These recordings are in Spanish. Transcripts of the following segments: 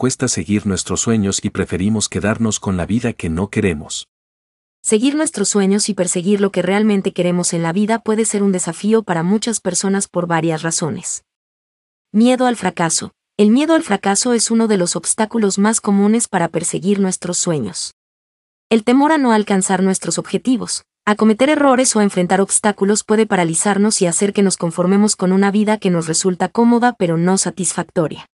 cuesta seguir nuestros sueños y preferimos quedarnos con la vida que no queremos. Seguir nuestros sueños y perseguir lo que realmente queremos en la vida puede ser un desafío para muchas personas por varias razones. Miedo al fracaso. El miedo al fracaso es uno de los obstáculos más comunes para perseguir nuestros sueños. El temor a no alcanzar nuestros objetivos, a cometer errores o a enfrentar obstáculos puede paralizarnos y hacer que nos conformemos con una vida que nos resulta cómoda pero no satisfactoria.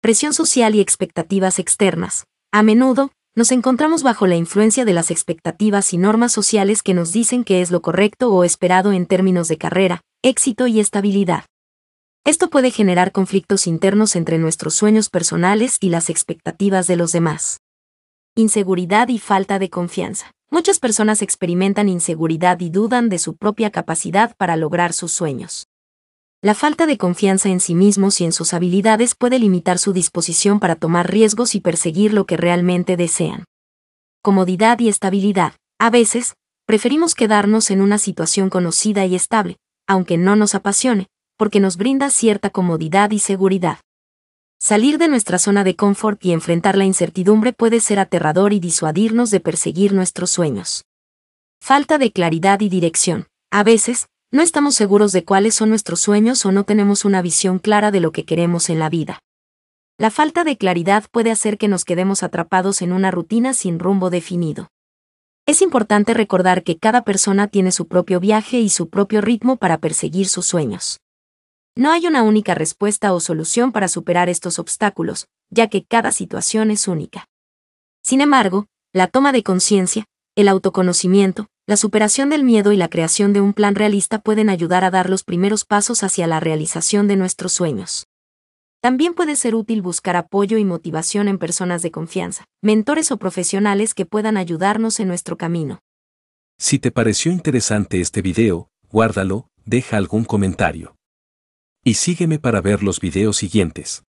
Presión social y expectativas externas. A menudo, nos encontramos bajo la influencia de las expectativas y normas sociales que nos dicen que es lo correcto o esperado en términos de carrera, éxito y estabilidad. Esto puede generar conflictos internos entre nuestros sueños personales y las expectativas de los demás. Inseguridad y falta de confianza. Muchas personas experimentan inseguridad y dudan de su propia capacidad para lograr sus sueños. La falta de confianza en sí mismos y en sus habilidades puede limitar su disposición para tomar riesgos y perseguir lo que realmente desean. Comodidad y estabilidad. A veces, preferimos quedarnos en una situación conocida y estable, aunque no nos apasione, porque nos brinda cierta comodidad y seguridad. Salir de nuestra zona de confort y enfrentar la incertidumbre puede ser aterrador y disuadirnos de perseguir nuestros sueños. Falta de claridad y dirección. A veces, no estamos seguros de cuáles son nuestros sueños o no tenemos una visión clara de lo que queremos en la vida. La falta de claridad puede hacer que nos quedemos atrapados en una rutina sin rumbo definido. Es importante recordar que cada persona tiene su propio viaje y su propio ritmo para perseguir sus sueños. No hay una única respuesta o solución para superar estos obstáculos, ya que cada situación es única. Sin embargo, la toma de conciencia, el autoconocimiento, la superación del miedo y la creación de un plan realista pueden ayudar a dar los primeros pasos hacia la realización de nuestros sueños. También puede ser útil buscar apoyo y motivación en personas de confianza, mentores o profesionales que puedan ayudarnos en nuestro camino. Si te pareció interesante este video, guárdalo, deja algún comentario. Y sígueme para ver los videos siguientes.